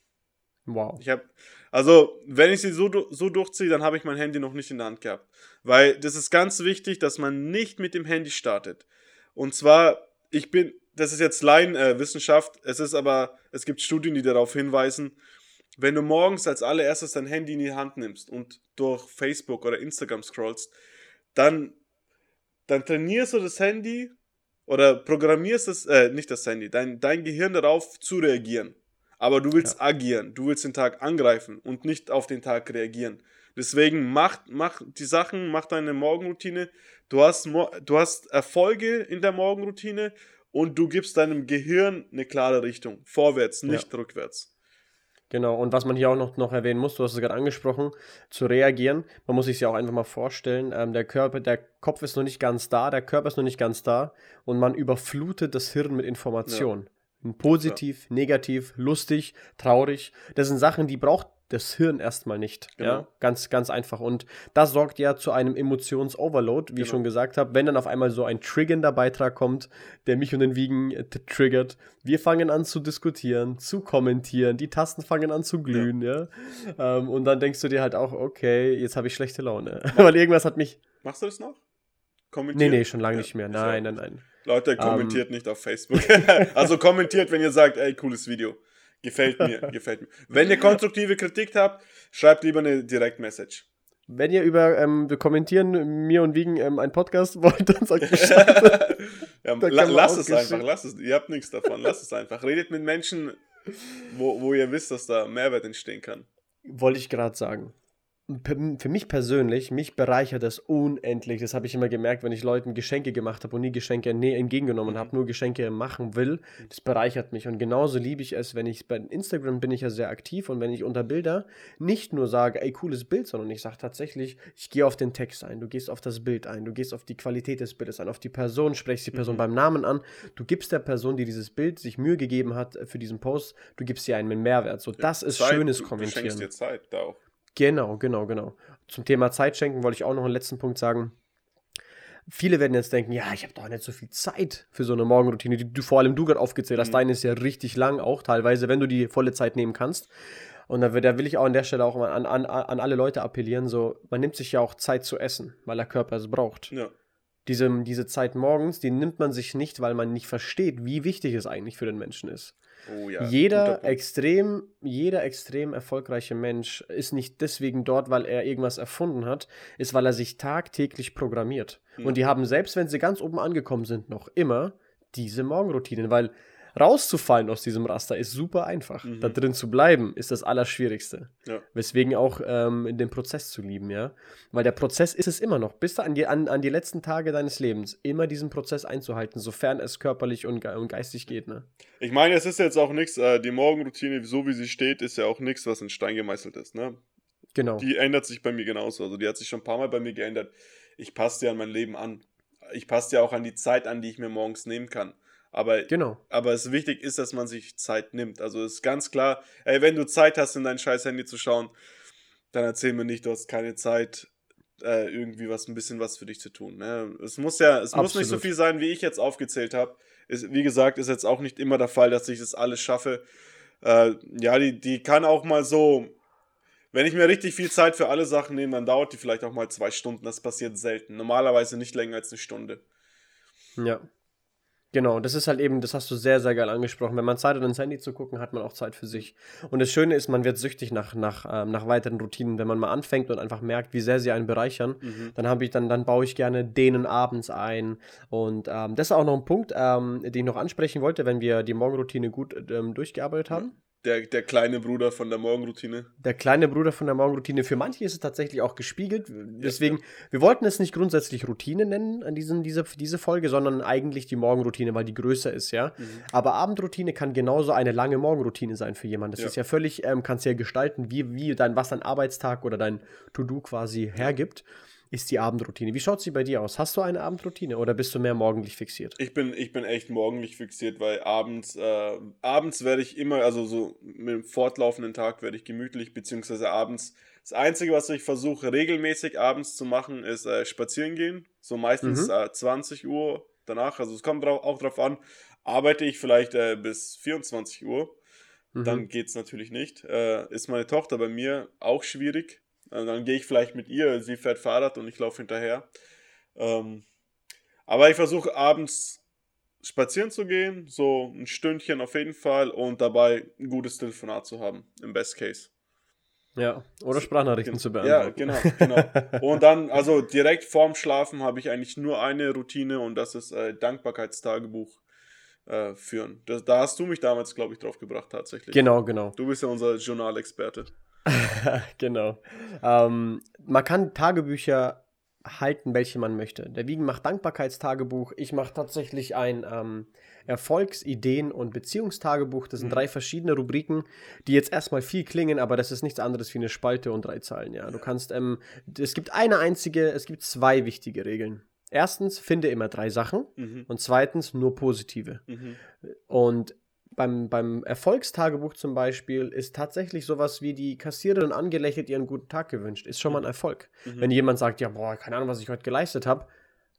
Wow. Ich habe, also, wenn ich sie so, so durchziehe, dann habe ich mein Handy noch nicht in der Hand gehabt. Weil das ist ganz wichtig, dass man nicht mit dem Handy startet. Und zwar, ich bin, das ist jetzt Laienwissenschaft, es ist aber, es gibt Studien, die darauf hinweisen, wenn du morgens als allererstes dein Handy in die Hand nimmst und durch Facebook oder Instagram scrollst, dann, dann trainierst du das Handy oder programmierst das, äh, nicht das Handy, dein, dein Gehirn darauf zu reagieren. Aber du willst agieren, du willst den Tag angreifen und nicht auf den Tag reagieren. Deswegen mach, mach die Sachen, mach deine Morgenroutine. Du hast, du hast Erfolge in der Morgenroutine und du gibst deinem Gehirn eine klare Richtung. Vorwärts, nicht rückwärts. Genau, und was man hier auch noch, noch erwähnen muss, du hast es gerade angesprochen, zu reagieren. Man muss sich ja auch einfach mal vorstellen, ähm, der Körper, der Kopf ist noch nicht ganz da, der Körper ist noch nicht ganz da und man überflutet das Hirn mit Informationen. Positiv, negativ, lustig, traurig. Das sind Sachen, die braucht das Hirn erstmal nicht. Ja, Genau. ganz, ganz einfach. Und das sorgt ja zu einem Emotions-Overload, wie ich Genau. schon gesagt habe. Wenn dann auf einmal so ein triggernder Beitrag kommt, der mich und den Wiegen äh, triggert, wir fangen an zu diskutieren, zu kommentieren, die Tasten fangen an zu glühen, ja. Ähm, und dann denkst du dir halt auch, okay, jetzt habe ich schlechte Laune. Weil irgendwas hat mich. Machst du das noch? Nee, Kommentieren? nee, schon lange Ja, nicht mehr. ich Nein, nein, nein. Leute, kommentiert nicht auf Facebook. also kommentiert, wenn ihr sagt, ey, cooles Video. Gefällt mir, gefällt mir. Wenn ihr konstruktive Kritik habt, schreibt lieber eine Direktmessage. Wenn ihr über ähm, wir kommentieren, mir und Wiegen ähm, einen Podcast wollt, dann sagt Bescheid. Ja, la lasst es einfach, lasst es. Ihr habt nichts davon, lasst es einfach. Redet mit Menschen, wo, wo ihr wisst, dass da Mehrwert entstehen kann. Wollte ich gerade sagen. Für mich persönlich, mich bereichert das unendlich. Das habe ich immer gemerkt, wenn ich Leuten Geschenke gemacht habe und nie Geschenke entgegengenommen habe, nur Geschenke machen will. Das bereichert mich. Und genauso liebe ich es, wenn ich bei Instagram bin ich ja sehr aktiv und wenn ich unter Bilder nicht nur sage, ey, cooles Bild, sondern ich sage tatsächlich, ich gehe auf den Text ein, du gehst auf das Bild ein, du gehst auf die Qualität des Bildes ein, auf die Person, sprichst die Person Mhm. beim Namen an, du gibst der Person, die dieses Bild sich Mühe gegeben hat für diesen Post, du gibst ihr einen Mehrwert. So, das ist Zeit, schönes du, Du Kommentieren. schenkst dir Zeit da auch. Genau, genau, genau. Zum Thema Zeit schenken wollte ich auch noch einen letzten Punkt sagen. Viele werden jetzt denken, ja, ich habe doch nicht so viel Zeit für so eine Morgenroutine, die du vor allem du gerade aufgezählt hast. Mhm. Deine ist ja richtig lang auch teilweise, wenn du die volle Zeit nehmen kannst. Und da, will- da will ich auch an der Stelle auch mal an, an, an alle Leute appellieren, so, man nimmt sich ja auch Zeit zu essen, weil der Körper es braucht. Ja. Diese, diese Zeit morgens, die nimmt man sich nicht, weil man nicht versteht, wie wichtig es eigentlich für den Menschen ist. Oh ja. jeder extrem, jeder extrem erfolgreiche Mensch ist nicht deswegen dort, weil er irgendwas erfunden hat, ist, weil er sich tagtäglich programmiert. Ja. Und die haben, selbst wenn sie ganz oben angekommen sind, noch immer diese Morgenroutinen, weil rauszufallen aus diesem Raster ist super einfach. Mhm. Da drin zu bleiben ist das Allerschwierigste. Ja. Weswegen auch ähm, den Prozess zu lieben, ja. Weil der Prozess ist es immer noch, bis an die, an, an die letzten Tage deines Lebens, immer diesen Prozess einzuhalten, sofern es körperlich und, ge und geistig geht, ne? Ich meine, es ist jetzt auch nichts, äh, die Morgenroutine, so wie sie steht, ist ja auch nichts, was in Stein gemeißelt ist. Ne? Genau. Die ändert sich bei mir genauso. Also die hat sich schon ein paar Mal bei mir geändert. Ich passe ja an mein Leben an. Ich passe ja auch an die Zeit an, die ich mir morgens nehmen kann. Aber, Genau. aber es wichtig ist, dass man sich Zeit nimmt. Also es ist ganz klar, ey, wenn du Zeit hast, in dein scheiß Handy zu schauen, dann erzähl mir nicht, du hast keine Zeit, äh, irgendwie was, ein bisschen was für dich zu tun. Ne? Es muss ja, es muss nicht so Absolut. viel sein, wie ich jetzt aufgezählt habe. Wie gesagt, ist jetzt auch nicht immer der Fall, dass ich das alles schaffe. Äh, ja, die, die kann auch mal so, wenn ich mir richtig viel Zeit für alle Sachen nehme, dann dauert die vielleicht auch mal zwei Stunden. Das passiert selten. Normalerweise nicht länger als eine Stunde. Ja. Genau, das ist halt eben, das hast du sehr, sehr geil angesprochen. Wenn man Zeit hat, ins Handy zu gucken, hat man auch Zeit für sich. Und das Schöne ist, man wird süchtig nach, nach, ähm, nach weiteren Routinen. Wenn man mal anfängt und einfach merkt, wie sehr sie einen bereichern, Mhm. dann habe ich, dann, dann baue ich gerne denen abends ein. Und ähm, das ist auch noch ein Punkt, ähm, den ich noch ansprechen wollte, wenn wir die Morgenroutine gut ähm, durchgearbeitet haben. Der, der kleine Bruder von der Morgenroutine. Der kleine Bruder von der Morgenroutine. Für manche ist es tatsächlich auch gespiegelt. Deswegen, wir wollten es nicht grundsätzlich Routine nennen an diesen, diese, diese Folge, sondern eigentlich die Morgenroutine, weil die größer ist, ja. Mhm. Aber Abendroutine kann genauso eine lange Morgenroutine sein für jemanden. Das Ja. ist ja völlig, ähm, kannst ja gestalten, wie, wie dein, was dein Arbeitstag oder dein To-Do quasi hergibt, ist die Abendroutine. Wie schaut sie bei dir aus? Hast du eine Abendroutine oder bist du mehr morgendlich fixiert? Ich bin, ich bin echt morgendlich fixiert, weil abends, äh, abends werde ich immer, also so mit dem fortlaufenden Tag werde ich gemütlich, beziehungsweise abends. Das Einzige, was ich versuche regelmäßig abends zu machen, ist äh, spazieren gehen. So meistens Mhm. äh, 20 Uhr danach. Also es kommt drau auch drauf an, arbeite ich vielleicht äh, bis 24 Uhr. Mhm. Dann geht es natürlich nicht. Äh, ist meine Tochter bei mir auch schwierig. Äh, dann gehe ich vielleicht mit ihr, sie fährt Fahrrad und ich laufe hinterher. Ähm, aber ich versuche abends spazieren zu gehen, so ein Stündchen auf jeden Fall und dabei ein gutes Telefonat zu haben, im Best Case. Ja, oder Sprachnachrichten zu Ja, beantworten. genau, genau. Und dann, also direkt vorm Schlafen habe ich eigentlich nur eine Routine und das ist äh, Dankbarkeitstagebuch äh, führen. Das, da hast du mich damals, glaube ich, drauf gebracht, tatsächlich. Genau, genau. Du bist ja unser Journalexperte. genau. Ähm, man kann Tagebücher halten, welche man möchte. Der Wiegen macht Dankbarkeitstagebuch. Ich mache tatsächlich ein ähm, Erfolgs-, Ideen- und Beziehungstagebuch. Das sind Mhm. drei verschiedene Rubriken, die jetzt erstmal viel klingen, aber das ist nichts anderes wie eine Spalte und drei Zeilen. Ja, du kannst, ähm, es gibt eine einzige, es gibt zwei wichtige Regeln. Erstens, finde immer drei Sachen. Mhm. Und zweitens, nur positive. Mhm. Und beim, beim Erfolgstagebuch zum Beispiel ist tatsächlich sowas wie die Kassiererin angelächelt ihren guten Tag gewünscht. Ist schon mal ein Erfolg. Mhm. Wenn jemand sagt, ja, boah, keine Ahnung, was ich heute geleistet habe,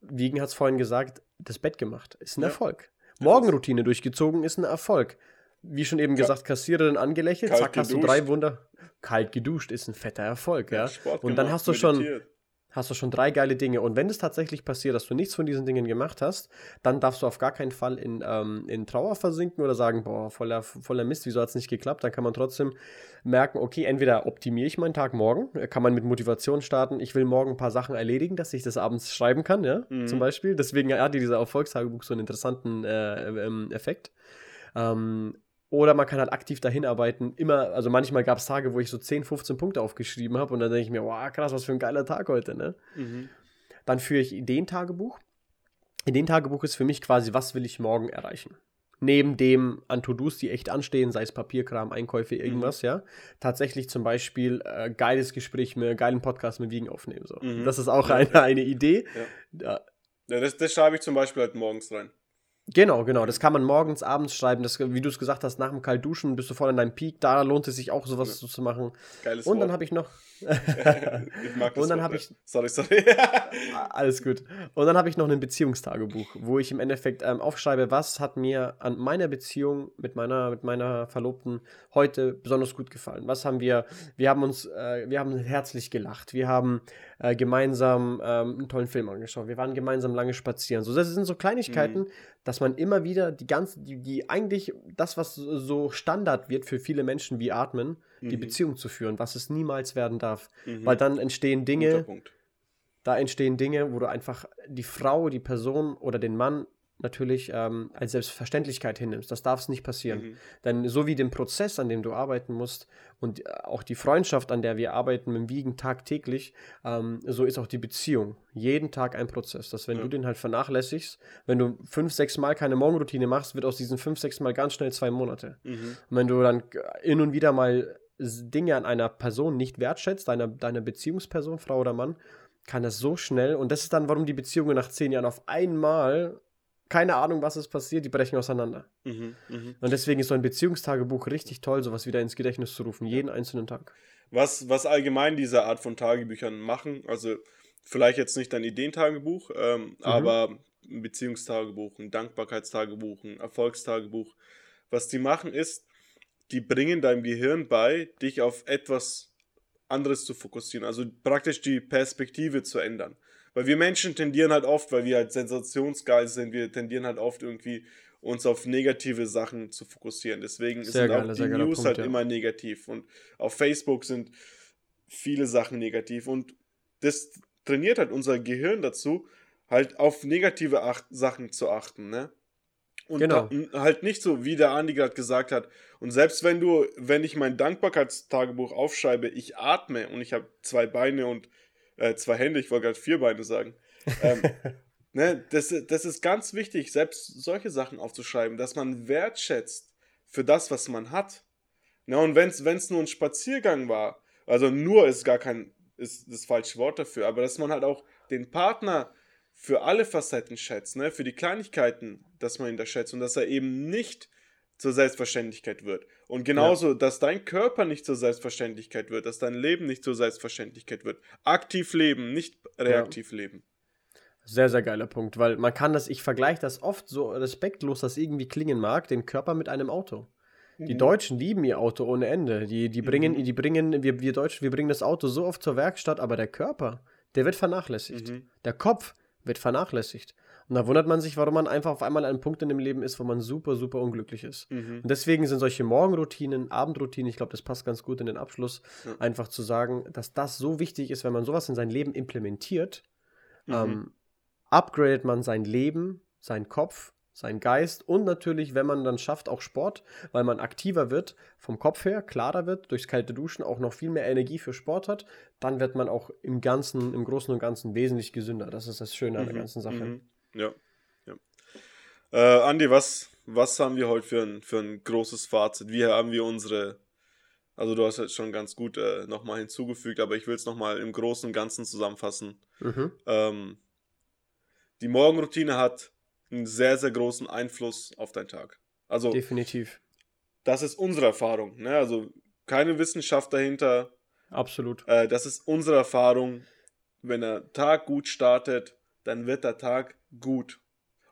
Wiegen hat es vorhin gesagt, das Bett gemacht. Ist ein Ja. Erfolg. Morgenroutine durchgezogen ist ein Erfolg. Wie schon eben Ka- gesagt, Kassiererin angelächelt, Kalt zack, hast du geduscht. drei Wunder. Kalt geduscht ist ein fetter Erfolg, ja. Sport Und dann hast du schon meditiert. Hast du schon drei geile Dinge. Und wenn es tatsächlich passiert, dass du nichts von diesen Dingen gemacht hast, dann darfst du auf gar keinen Fall in, ähm, in Trauer versinken oder sagen, boah, voller, voller Mist, wieso hat es nicht geklappt? Dann kann man trotzdem merken, okay, entweder optimiere ich meinen Tag morgen, äh, kann man mit Motivation starten, ich will morgen ein paar Sachen erledigen, dass ich das abends schreiben kann, ja, Mhm. zum Beispiel. Deswegen hat dieser Erfolgstagebuch so einen interessanten äh, ähm, Effekt. Ähm, oder man kann halt aktiv dahin arbeiten. Immer, also manchmal gab es Tage, wo ich so 10, 15 Punkte aufgeschrieben habe und dann denke ich mir, wow, krass, was für ein geiler Tag heute, ne? Mhm. Dann führe ich Ideentagebuch. Ideentagebuch ist für mich quasi, was will ich morgen erreichen? Neben dem an To-Dos, die echt anstehen, sei es Papierkram, Einkäufe, irgendwas, ja. Tatsächlich zum Beispiel äh, geiles Gespräch mit, geilen Podcast mit Wiegen aufnehmen. So. Mhm. Das ist auch eine, eine Idee. Ja, Ja, das, das schreibe ich zum Beispiel halt morgens rein. Genau, genau. Das kann man morgens, abends schreiben. Das, wie du es gesagt hast, nach dem Kaltduschen bist du voll in deinem Peak. Da lohnt es sich auch, sowas Ja. zu machen. Geiles Und dann Wort. habe ich noch. Ich mag das Und dann habe ich- Sorry, sorry. Alles gut. Und dann habe ich noch ein Beziehungstagebuch, wo ich im Endeffekt ähm, aufschreibe, was hat mir an meiner Beziehung mit meiner, mit meiner Verlobten heute besonders gut gefallen. Was haben wir, wir haben uns, äh, wir haben herzlich gelacht, wir haben äh, gemeinsam ähm, einen tollen Film angeschaut, wir waren gemeinsam lange spazieren. So, das sind so Kleinigkeiten, Mhm. dass man immer wieder die ganze, die, die eigentlich das, was so Standard wird für viele Menschen wie Atmen, die Mhm. Beziehung zu führen, was es niemals werden darf. Mhm. Weil dann entstehen Dinge, da entstehen Dinge, wo du einfach die Frau, die Person oder den Mann natürlich ähm, als Selbstverständlichkeit hinnimmst. Das darf es nicht passieren. Mhm. Denn so wie den Prozess, an dem du arbeiten musst und äh, auch die Freundschaft, an der wir arbeiten mit dem Wiegen tagtäglich, ähm, so ist auch die Beziehung. Jeden Tag ein Prozess. Dass wenn Ja. du den halt vernachlässigst, wenn du fünf, sechs Mal keine Morgenroutine machst, wird aus diesen fünf, sechs Mal ganz schnell zwei Monate. Mhm. Und wenn du dann hin und wieder mal Dinge an einer Person nicht wertschätzt, deiner, deiner Beziehungsperson, Frau oder Mann, kann das so schnell, und das ist dann, warum die Beziehungen nach zehn Jahren auf einmal, keine Ahnung, was ist passiert, die brechen auseinander. Mhm. Mhm. Und deswegen ist so ein Beziehungstagebuch richtig toll, sowas wieder ins Gedächtnis zu rufen, jeden einzelnen Tag. Was, was allgemein diese Art von Tagebüchern machen, also vielleicht jetzt nicht ein Ideentagebuch, ähm, aber ein Beziehungstagebuch, ein Dankbarkeitstagebuch, ein Erfolgstagebuch, was die machen ist, die bringen deinem Gehirn bei, dich auf etwas anderes zu fokussieren, also praktisch die Perspektive zu ändern. Weil wir Menschen tendieren halt oft, weil wir halt sensationsgeil sind, wir tendieren halt oft irgendwie uns auf negative Sachen zu fokussieren. Deswegen Sehr sind geiler, auch die News Punkt, halt ja. immer negativ. Und auf Facebook sind viele Sachen negativ. Und das trainiert halt unser Gehirn dazu, halt auf negative Ach Sachen zu achten. Ne? Und Genau. da, halt nicht so, wie der Andi gerade gesagt hat. Und selbst wenn du, wenn ich mein Dankbarkeitstagebuch aufschreibe, ich atme und ich habe zwei Beine und äh, zwei Hände, ich wollte gerade vier Beine sagen. Ähm, ne, das, das ist ganz wichtig, selbst solche Sachen aufzuschreiben, dass man wertschätzt für das, was man hat. Ne, und wenn es nur ein Spaziergang war, also nur ist gar kein, ist das falsche Wort dafür, aber dass man halt auch den Partner für alle Facetten schätzt, ne? für die Kleinigkeiten, dass man ihn da schätzt und dass er eben nicht zur Selbstverständlichkeit wird. Und genauso, dass dein Körper nicht zur Selbstverständlichkeit wird, dass dein Leben nicht zur Selbstverständlichkeit wird. Aktiv leben, nicht reaktiv leben. Sehr, sehr geiler Punkt, weil man kann das, ich vergleiche das oft so respektlos, das irgendwie klingen mag, den Körper mit einem Auto. Die Deutschen lieben ihr Auto ohne Ende. Die, die bringen, die bringen, wir, wir Deutschen, wir bringen das Auto so oft zur Werkstatt, aber der Körper, der wird vernachlässigt. Mhm. Der Kopf wird vernachlässigt. Und da wundert man sich, warum man einfach auf einmal an einem Punkt in dem Leben ist, wo man super, super unglücklich ist. Mhm. Und deswegen sind solche Morgenroutinen, Abendroutinen, ich glaube, das passt ganz gut in den Abschluss, Ja. einfach zu sagen, dass das so wichtig ist, wenn man sowas in sein Leben implementiert, Mhm. ähm, upgradet man sein Leben, seinen Kopf, seinen Geist und natürlich, wenn man dann schafft, auch Sport, weil man aktiver wird, vom Kopf her, klarer wird, durchs kalte Duschen auch noch viel mehr Energie für Sport hat, dann wird man auch im Ganzen, im Großen und Ganzen wesentlich gesünder. Das ist das Schöne an der Mhm, ganzen Sache. mhm. Ja. ja. Äh, Andi, was, was haben wir heute für ein, für ein großes Fazit? Wie haben wir unsere. Also, du hast jetzt schon ganz gut äh, nochmal hinzugefügt, aber ich will es nochmal im Großen und Ganzen zusammenfassen. Mhm. Ähm, die Morgenroutine hat einen sehr, sehr großen Einfluss auf deinen Tag. Also, Definitiv. das ist unsere Erfahrung. Ne? Also, keine Wissenschaft dahinter. Absolut. Äh, das ist unsere Erfahrung. Wenn der Tag gut startet, dann wird der Tag gut.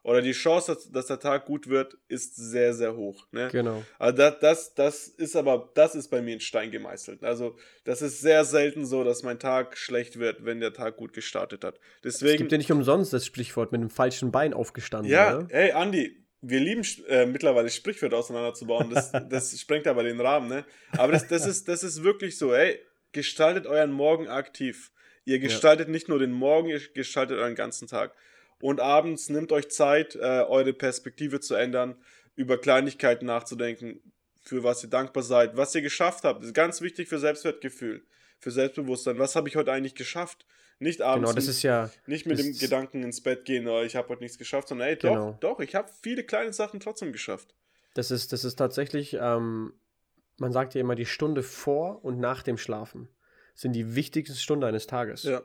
Oder die Chance, dass, dass der Tag gut wird, ist sehr, sehr hoch. Ne? Genau. Also das, das, das ist aber, das ist bei mir in Stein gemeißelt. Also das ist sehr selten so, dass mein Tag schlecht wird, wenn der Tag gut gestartet hat. Es Deswegen, gibt ja nicht umsonst das Sprichwort mit dem falschen Bein aufgestanden. ja, ne? ey, Andi, wir lieben äh, mittlerweile Sprichwörter auseinanderzubauen. Das, das sprengt aber den Rahmen, ne? Aber das, das, ist, das ist wirklich so, ey, gestaltet euren Morgen aktiv. Ihr gestaltet nicht nur den Morgen, ihr gestaltet euren ganzen Tag. Und abends nimmt euch Zeit, äh, eure Perspektive zu ändern, über Kleinigkeiten nachzudenken, für was ihr dankbar seid, was ihr geschafft habt. Das ist ganz wichtig für Selbstwertgefühl, für Selbstbewusstsein. Was habe ich heute eigentlich geschafft? Nicht abends, Genau, das ist ja. nicht mit dem Gedanken ins Bett gehen, oh, ich habe heute nichts geschafft, sondern ey, Genau. doch, doch, ich habe viele kleine Sachen trotzdem geschafft. Das ist, das ist tatsächlich, ähm, man sagt ja immer, die Stunde vor und nach dem Schlafen sind die wichtigsten Stunden eines Tages. Ja.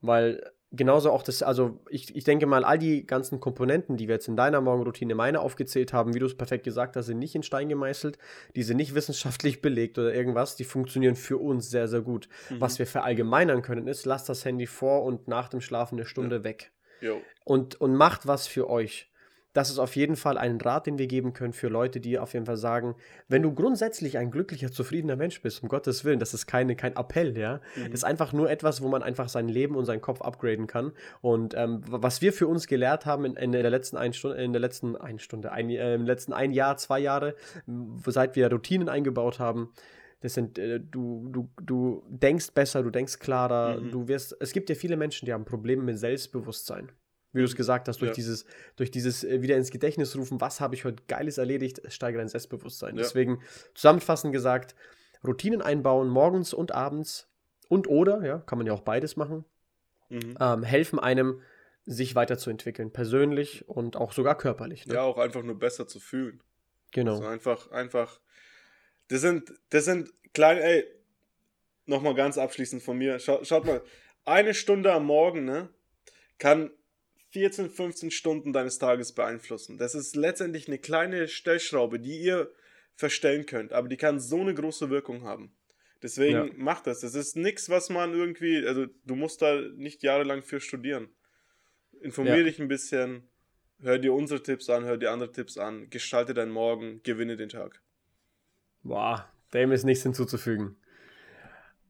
Weil genauso auch das, also ich, ich denke mal, all die ganzen Komponenten, die wir jetzt in deiner Morgenroutine, meine aufgezählt haben, wie du es perfekt gesagt hast, sind nicht in Stein gemeißelt, die sind nicht wissenschaftlich belegt oder irgendwas, die funktionieren für uns sehr, sehr gut. Mhm. Was wir verallgemeinern können, ist, lasst das Handy vor und nach dem Schlafen eine Stunde weg Jo. und, und macht was für euch. Das ist auf jeden Fall ein Rat, den wir geben können für Leute, die auf jeden Fall sagen, wenn du grundsätzlich ein glücklicher, zufriedener Mensch bist, um Gottes Willen, das ist keine, kein Appell, ja. Mhm. Das ist einfach nur etwas, wo man einfach sein Leben und seinen Kopf upgraden kann. Und ähm, was wir für uns gelehrt haben in, in der letzten ein Stunde, in der letzten eine Stunde, ein, äh, im letzten ein Jahr, zwei Jahre, seit wir Routinen eingebaut haben, das sind, äh, du, du, du denkst besser, du denkst klarer, Mhm. du wirst, es gibt ja viele Menschen, die haben Probleme mit Selbstbewusstsein. Wie du es gesagt hast, durch Ja. dieses, durch dieses äh, wieder ins Gedächtnis rufen, was habe ich heute Geiles erledigt, steigert dein Selbstbewusstsein. Ja. Deswegen zusammenfassend gesagt, Routinen einbauen, morgens und abends und oder, ja, kann man ja auch beides machen, Mhm. ähm, helfen einem, sich weiterzuentwickeln, persönlich und auch sogar körperlich. Ne? Ja, auch einfach nur besser zu fühlen. Genau. Also einfach, einfach. Das sind, das sind kleine, ey, nochmal ganz abschließend von mir. Schaut, schaut mal, eine Stunde am Morgen, ne, kann 14, 15 Stunden deines Tages beeinflussen. Das ist letztendlich eine kleine Stellschraube, die ihr verstellen könnt, aber die kann so eine große Wirkung haben. Deswegen Ja. macht das. Das ist nichts, was man irgendwie, also du musst da nicht jahrelang für studieren. Informier Ja. dich ein bisschen, hör dir unsere Tipps an, hör dir andere Tipps an, gestalte deinen Morgen, gewinne den Tag. Boah, dem ist nichts hinzuzufügen.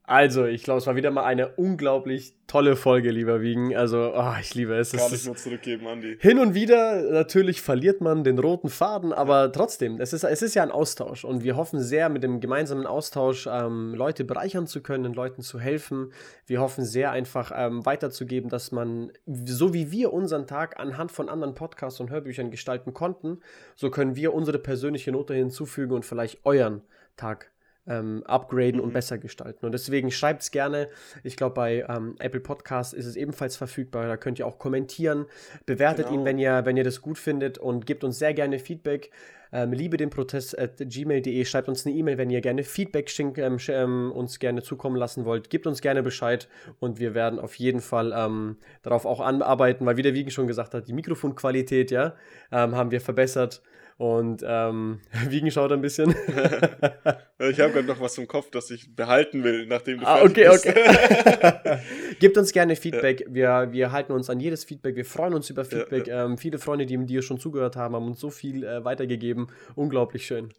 Also, ich glaube, es war wieder mal eine unglaublich tolle Folge, lieber Wiegen. Also, oh, ich liebe es. Kann es ich nur zurückgeben, Andi. Hin und wieder natürlich verliert man den roten Faden, aber trotzdem, es ist, es ist ja ein Austausch und wir hoffen sehr, mit dem gemeinsamen Austausch ähm, Leute bereichern zu können, Leuten zu helfen. Wir hoffen sehr einfach ähm, weiterzugeben, dass man, so wie wir unseren Tag anhand von anderen Podcasts und Hörbüchern gestalten konnten, so können wir unsere persönliche Note hinzufügen und vielleicht euren Tag ähm, upgraden mhm. und besser gestalten. Und deswegen schreibt es gerne. Ich glaube, bei ähm, Apple Podcast ist es ebenfalls verfügbar. Da könnt ihr auch kommentieren. Bewertet genau. ihn, wenn ihr, wenn ihr das gut findet und gebt uns sehr gerne Feedback. Ähm, liebe den Protest at gmail.de. Schreibt uns eine E-Mail, wenn ihr gerne Feedback schink, ähm, ähm, uns gerne zukommen lassen wollt. Gebt uns gerne Bescheid und wir werden auf jeden Fall ähm, darauf auch anarbeiten, weil wie der Wiegen schon gesagt hat, die Mikrofonqualität, ja, ähm, haben wir verbessert. Und ähm, Wiegen schaut ein bisschen. ich habe gerade noch was im Kopf, das ich behalten will, nachdem du ah, okay, bist. okay. Gebt uns gerne Feedback. Wir, wir halten uns an jedes Feedback. Wir freuen uns über Feedback. Ja, ja. Ähm, viele Freunde, die dir schon zugehört haben, haben uns so viel äh, weitergegeben. Unglaublich schön.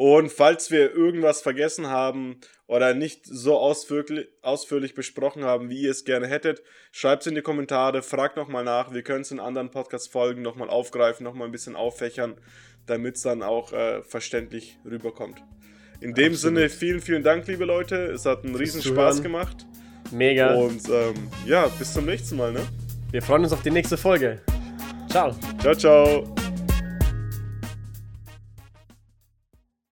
Und falls wir irgendwas vergessen haben oder nicht so ausführlich, besprochen haben, wie ihr es gerne hättet, schreibt es in die Kommentare, fragt nochmal nach. Wir können es in anderen Podcast-Folgen nochmal aufgreifen, nochmal ein bisschen auffächern damit es dann auch äh, verständlich rüberkommt. In dem Absolut. Sinne, vielen, vielen Dank, liebe Leute. Es hat einen riesen Spaß gemacht. Mega. Und ähm, ja, bis zum nächsten Mal. Ne? Wir freuen uns auf die nächste Folge. Ciao. Ciao, ciao.